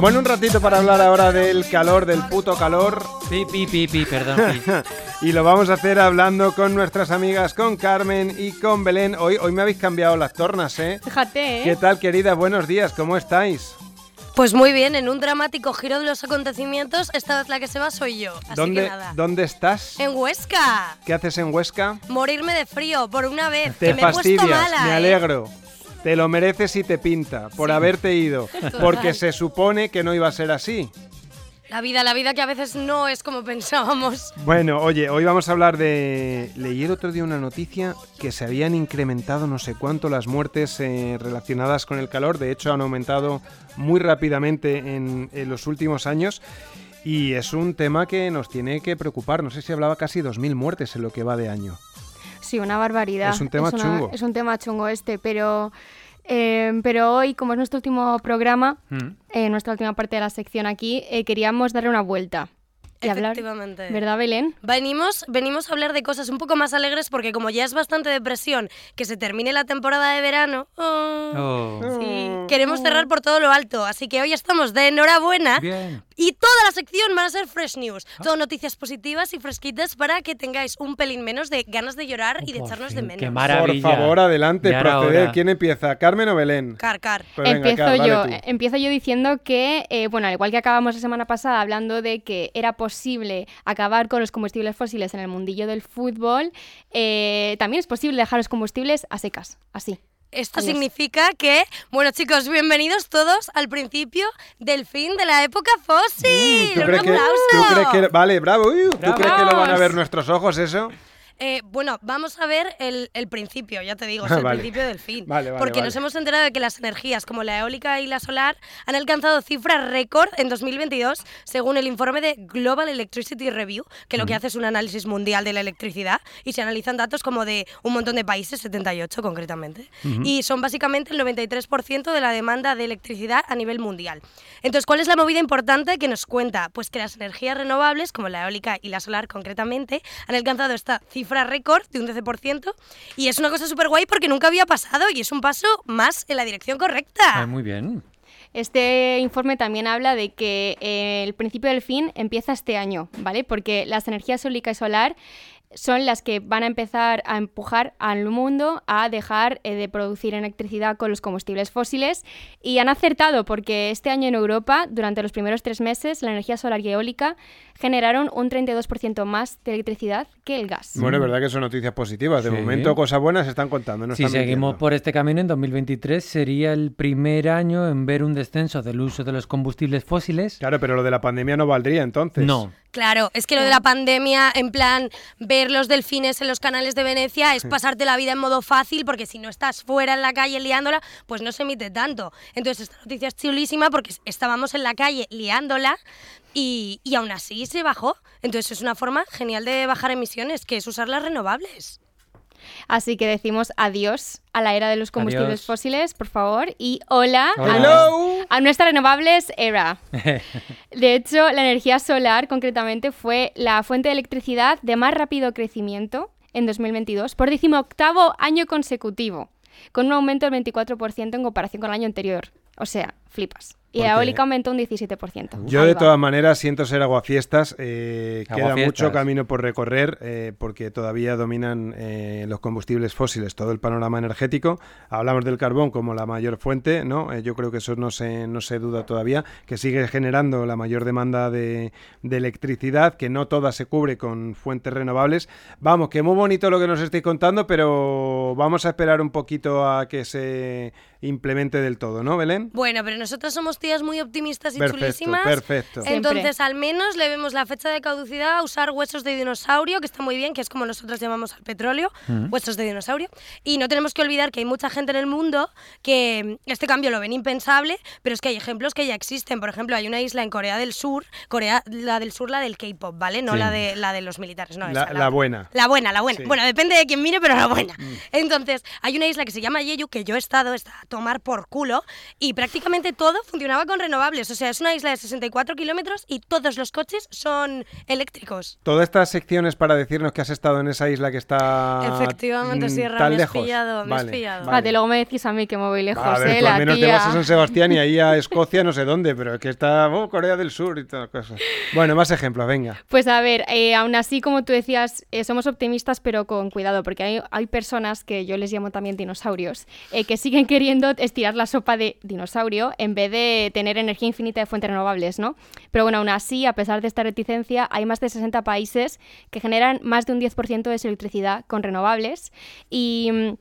Bueno, un ratito para hablar ahora del calor, del puto calor. Pi, pi, pi, pi, perdón. pi. y lo vamos a hacer hablando con nuestras amigas, con Carmen y con Belén. Hoy, hoy me habéis cambiado las tornas, ¿eh? Fíjate, ¿eh? ¿Qué tal, querida? Buenos días, ¿cómo estáis? Pues muy bien, en un dramático giro de los acontecimientos, esta vez la que se va soy yo. Así ¿Dónde, que nada. ¿Dónde estás? En Huesca. ¿Qué haces en Huesca? Morirme de frío, por una vez. Te que me he puesto fastidias, mala, me ¿eh? Te lo mereces y te pinta por haberte ido. Porque se supone que no iba a ser así. La vida, la vida que a veces no es como pensábamos. Bueno, oye, hoy vamos a hablar de... Leí el otro día una noticia que se habían incrementado no sé cuánto las muertes eh, relacionadas con el calor. De hecho, han aumentado muy rápidamente en, en los últimos años. Y es un tema que nos tiene que preocupar. No sé si hablaba casi 2.000 muertes en lo que va de año. Sí, una barbaridad. Es un tema una- chungo. Es un tema chungo este, pero, eh, pero hoy, como es nuestro último programa, Mm. eh, nuestra última parte de la sección aquí, eh, queríamos darle una vuelta y hablar. Efectivamente. ¿Verdad, Belén? Venimos, venimos a hablar de cosas un poco más alegres porque como ya es bastante depresión que se termine la temporada de verano, oh, Oh. sí, queremos cerrar por todo lo alto. Así que hoy estamos de enhorabuena Bien. y toda la sección van a ser fresh news. Todo noticias positivas y fresquitas para que tengáis un pelín menos de ganas de llorar y de echarnos fin, de menos. qué maravilla. Por favor, adelante, proceder. ¿Quién empieza? ¿Carmen o Belén? Car, car. Pues venga, empiezo Car, yo, empiezo yo diciendo que, eh, bueno, al igual que acabamos la semana pasada hablando de que era posible acabar con los combustibles fósiles en el mundillo del fútbol, eh, también es posible dejar los combustibles a secas, así. Esto Adiós. significa que, bueno chicos, bienvenidos todos al principio del fin de la época fósil. ¿Tú ¡Un crees, que, aplauso! tú crees que- Vale, bravo. uy, ¿Tú Bravo. crees que lo van a ver nuestros ojos eso? Eh, bueno, vamos a ver el, el principio, ya te digo, es el Vale. principio del fin. Vale, vale, porque nos hemos enterado de que las energías como la eólica y la solar han alcanzado cifras récord en 2022, según el informe de Global Electricity Review, que lo que hace es un análisis mundial de la electricidad y se analizan datos como de un montón de países, 78 concretamente, y son básicamente el 93% de la demanda de electricidad a nivel mundial. Entonces, ¿cuál es la movida importante que nos cuenta? Pues que las energías renovables, como la eólica y la solar concretamente, han alcanzado esta cifra récord de un 12% y es una cosa súper guay porque nunca había pasado y es un paso más en la dirección correcta. Ay, muy bien. Este informe también habla de que eh, el principio del fin empieza este año, ¿vale? Porque las energías eólica y solar son las que van a empezar a empujar al mundo a dejar eh, de producir electricidad con los combustibles fósiles y han acertado porque este año en Europa, durante los primeros tres meses, la energía solar y eólica generaron un 32% más de electricidad que el gas. Bueno, es verdad que son noticias positivas. De Sí. momento, cosas buenas se están contando. No si están seguimos mintiendo. por este camino, en 2023 sería el primer año en ver un descenso del uso de los combustibles fósiles. Claro, pero lo de la pandemia no valdría entonces. No. Claro, es que lo de la pandemia, en plan, ver los delfines en los canales de Venecia es pasarte la vida en modo fácil, porque si no estás fuera en la calle liándola, pues no se emite tanto. Entonces, esta noticia es chulísima porque estábamos en la calle liándola y, y aún así se bajó. Entonces, es una forma genial de bajar emisiones, que es usar las renovables. Así que decimos adiós a la era de los combustibles Adiós. fósiles, por favor, y hola, a, a nuestra renovables era. De hecho, la energía solar concretamente fue la fuente de electricidad de más rápido crecimiento en 2022 por decimoctavo año consecutivo, con un aumento del 24% en comparación con el año anterior. O sea, flipas. Y la eólica aumentó un 17%. Yo de todas maneras siento ser aguafiestas. eh, queda mucho camino por recorrer eh, porque todavía dominan eh, los combustibles fósiles todo el panorama energético. Hablamos del carbón como la mayor fuente, ¿no? Eh, yo creo que eso no se, no se duda todavía, que sigue generando la mayor demanda de, de electricidad, que no toda se cubre con fuentes renovables. Vamos, que muy bonito lo que nos estáis contando, pero vamos a esperar un poquito a que se implemente del todo, ¿no, Belén? Bueno, pero nosotras somos tías muy optimistas y Perfecto, chulísimas. perfecto. Siempre. Entonces, al menos le vemos la fecha de caducidad a usar huesos de dinosaurio, que está muy bien, que es como nosotros llamamos al petróleo, huesos de dinosaurio. Y no tenemos que olvidar que hay mucha gente en el mundo que este cambio lo ven impensable, pero es que hay ejemplos que ya existen. Por ejemplo, hay una isla en Corea del Sur, Corea, la del Sur, la del K-pop, ¿vale? No Sí. la de la de los militares, no. La- esa, la buena. La buena, la buena. Sí. Bueno, depende de quién mire, pero la buena. Entonces, hay una isla que se llama Jeju, que yo he estado, está a tomar por culo, y prácticamente absolutamente todo funcionaba con renovables. O sea, es una isla de 64 kilómetros y todos los coches son eléctricos. Todas estas secciones para decirnos que has estado en esa isla que está Efectivamente, mm, Sierra, tan me has lejos. pillado, me has Vale, pillado. vale. Luego me decís a mí que me voy lejos, A ver, ¿eh? tú al La menos te tía. vas a San Sebastián y ahí a Escocia, no sé dónde, pero es que está oh, Corea del Sur y todas cosas. Bueno, más ejemplos, venga. Pues a ver, eh, aún así, como tú decías, eh, somos optimistas, pero con cuidado, porque hay, hay personas que yo les llamo también dinosaurios, eh, que siguen queriendo estirar la sopa de dinosaurio en vez de tener energía infinita de fuentes renovables, ¿no? Pero bueno, aún así, a pesar de esta reticencia, hay más de 60 países que generan más de un 10% de su electricidad con renovables y...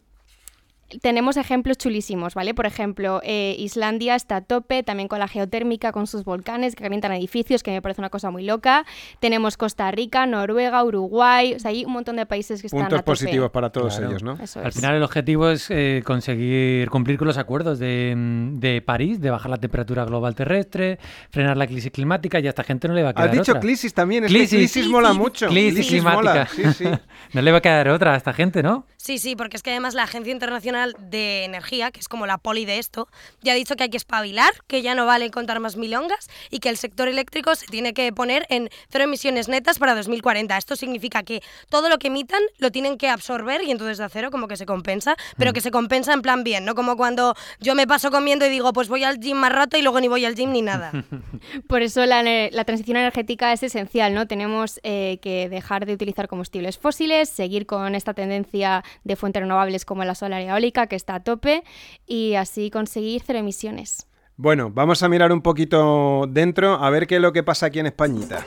tenemos ejemplos chulísimos, ¿vale? Por ejemplo, eh, Islandia está a tope también con la geotérmica, con sus volcanes que calientan edificios, que me parece una cosa muy loca. Tenemos Costa Rica, Noruega, Uruguay, o sea, hay un montón de países que están Puntos a tope. positivos para todos Claro. ellos, ¿no? Eso Al es. final el objetivo es eh, conseguir cumplir con los acuerdos de, de París, de bajar la temperatura global terrestre, frenar la crisis climática y a esta gente no le va a quedar Has dicho otra. crisis también, es Crisis. que crisis mola mucho. Crisis mola, climática. sí, sí. no le va a quedar otra a esta gente, ¿no? Sí, sí, porque es que además la Agencia Internacional de Energía, que es como la poli de esto, ya ha dicho que hay que espabilar, que ya no vale contar más milongas y que el sector eléctrico se tiene que poner en cero emisiones netas para 2040. Esto significa que todo lo que emitan lo tienen que absorber y entonces de a cero como que se compensa, pero que se compensa en plan bien, no como cuando yo me paso comiendo y digo, pues voy al gym más rato y luego ni voy al gym ni nada. Por eso la, la transición energética es esencial, ¿no? Tenemos eh, que dejar de utilizar combustibles fósiles, seguir con esta tendencia de fuentes renovables como la solar y eólica, que está a tope, y así conseguir cero emisiones. Bueno, vamos a mirar un poquito dentro a ver qué es lo que pasa aquí en Españita.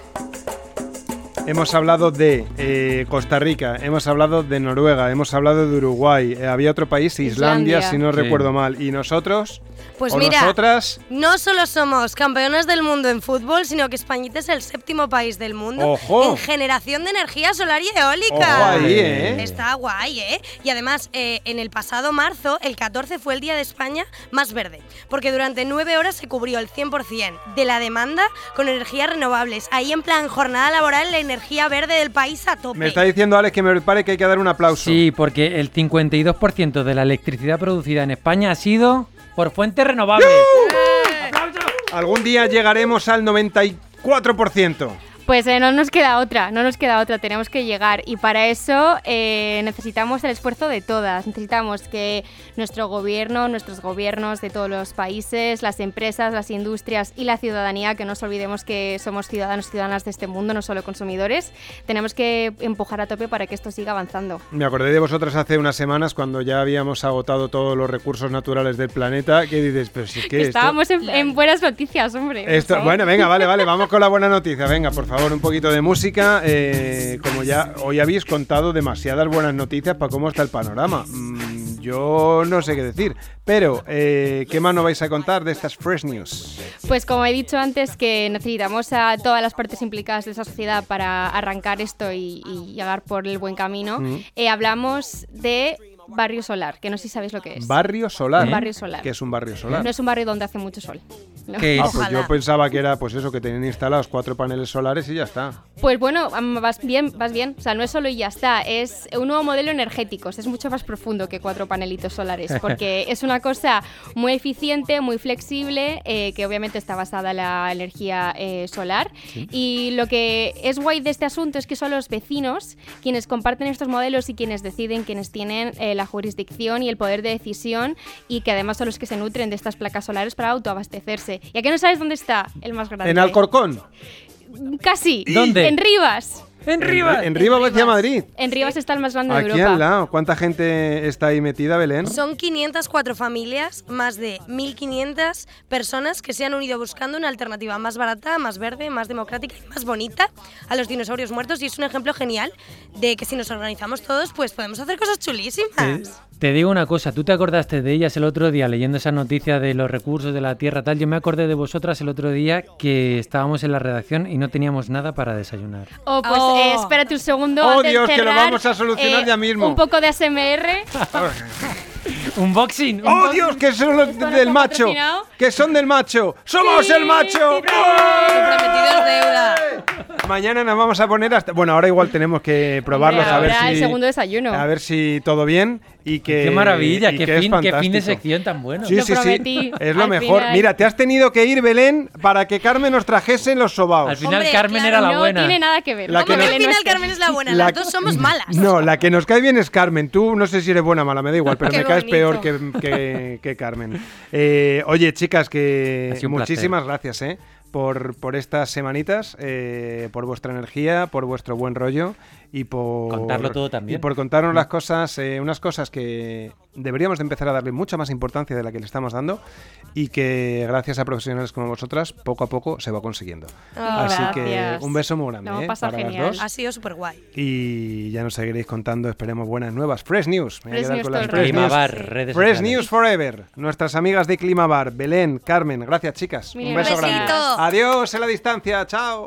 Hemos hablado de eh, Costa Rica, hemos hablado de Noruega, hemos hablado de Uruguay, eh, había otro país, Islandia, Islandia. si no Sí. recuerdo mal. ¿Y nosotros? Pues ¿O mira, nosotras? No solo somos campeonas del mundo en fútbol, sino que Españita es el séptimo país del mundo ¡Ojo! en generación de energía solar y eólica. Ojo ahí, ¿eh? Está guay, ¿eh? Y además, eh, en el pasado marzo, el 14 fue el Día de España más verde, porque durante nueve horas se cubrió el 100% de la demanda con energías renovables. Ahí en plan jornada laboral, la energía verde del país a tope. Me está diciendo Alex que me prepare que hay que dar un aplauso. Sí, porque el 52% de la electricidad producida en España ha sido por fuentes renovables. Algún día llegaremos al 94%. Pues eh, no nos queda otra, no nos queda otra, tenemos que llegar y para eso eh, necesitamos el esfuerzo de todas, necesitamos que nuestro gobierno, nuestros gobiernos de todos los países, las empresas, las industrias y la ciudadanía, que no nos olvidemos que somos ciudadanos y ciudadanas de este mundo, no solo consumidores, tenemos que empujar a tope para que esto siga avanzando. Me acordé de vosotras hace unas semanas cuando ya habíamos agotado todos los recursos naturales del planeta. ¿Qué dices? Pero si es que esto- Estábamos en, en buenas noticias, hombre. Esto, bueno, venga, vale, vale, vamos con la buena noticia. Venga, por favor, un poquito de música. Eh, como ya hoy habéis contado demasiadas buenas noticias para cómo está el panorama. Mm, yo no sé qué decir. Pero, eh, ¿qué más nos vais a contar de estas fresh news? Pues como he dicho antes, que necesitamos a todas las partes implicadas de esa sociedad para arrancar esto y, y llegar por el buen camino. Mm. Eh, hablamos de barrio solar, que no sé si sabéis lo que es. Barrio solar. Barrio solar. ¿Qué es un barrio solar? No es un barrio donde hace mucho sol. ¿No? ¿Qué Ah, es? pues yo pensaba que era pues eso, que tenían instalados cuatro paneles solares y ya está. Pues bueno, vas bien, vas bien. O sea, no es solo y ya está, es un nuevo modelo energético. Es mucho más profundo que cuatro panelitos solares, porque es una cosa muy eficiente, muy flexible, eh, que obviamente está basada en la energía eh, solar. Y lo que es guay de este asunto es que son los vecinos quienes comparten estos modelos y quienes deciden, quienes tienen eh, la jurisdicción y el poder de decisión y que además son los que se nutren de estas placas solares para autoabastecerse. ¿Y a qué no sabes dónde está el más grande? En Alcorcón. Casi. ¿Dónde? En Rivas. ¡En En, Rivas! en Rivas hacia Madrid. En Rivas está el más grande de Aquí Europa. al lado. ¿Cuánta gente está ahí metida, Belén? Son 504 familias, más de 1.500 personas que se han unido buscando una alternativa más barata, más verde, más democrática y más bonita a los dinosaurios muertos. Y es un ejemplo genial de que si nos organizamos todos, pues podemos hacer cosas chulísimas. Te, te digo una cosa, tú te acordaste de ellas el otro día leyendo esa noticia de los recursos de la tierra tal. Yo me acordé de vosotras el otro día que estábamos en la redacción y no teníamos nada para desayunar. Oh, pues Oh. eh, espérate un segundo. Oh, antes de Dios, que lo vamos a solucionar eh, ya mismo. Un poco de ASMR. ¡Unboxing! ¡Oh, Dios! Que son los ¿Esto no del macho. Que son del macho. ¡Somos Sí, el macho! sí, sí. Lo prometido es deuda. Mañana nos vamos a poner hasta. Bueno, ahora igual tenemos que probarlos Hombre, a ver ahora si. el segundo desayuno. A ver si todo bien y que. qué maravilla, y qué, que es fin, qué fin de sección tan bueno. Sí, Lo sí, sí. prometí. Es lo Al mejor. final- Mira, te has tenido que ir, Belén, para que Carmen nos trajese los sobaos. Al final Hombre, Carmen claro, era la no buena. tiene nada que ver. La ¿no? que no- al no final Carmen es la buena, La- las dos somos malas. No, la que nos cae bien es Carmen. Tú no sé si eres buena o mala, me da igual, pero Qué me caes bonito. peor que, que- que Carmen. Eh, oye, chicas, que Ha sido un muchísimas gracias, ¿eh? Por, por estas semanitas, eh, por vuestra energía, por vuestro buen rollo y por Contarlo todo también. y por contarnos las cosas, eh, unas cosas que deberíamos de empezar a darle mucha más importancia de la que le estamos dando y que gracias a profesionales como vosotras poco a poco se va consiguiendo. Ah, Así que un beso muy grande ¿eh? pasado para genial. las dos. Ha sido súper guay. Y ya nos seguiréis contando, esperemos, buenas nuevas. Fresh News. Me voy a Fresh quedar News con las Fresh News. Redes Fresh. News Forever. Nuestras amigas de Clima Bar, Belén, Carmen. Gracias, chicas. Un beso grande. Adiós en la distancia. Chao.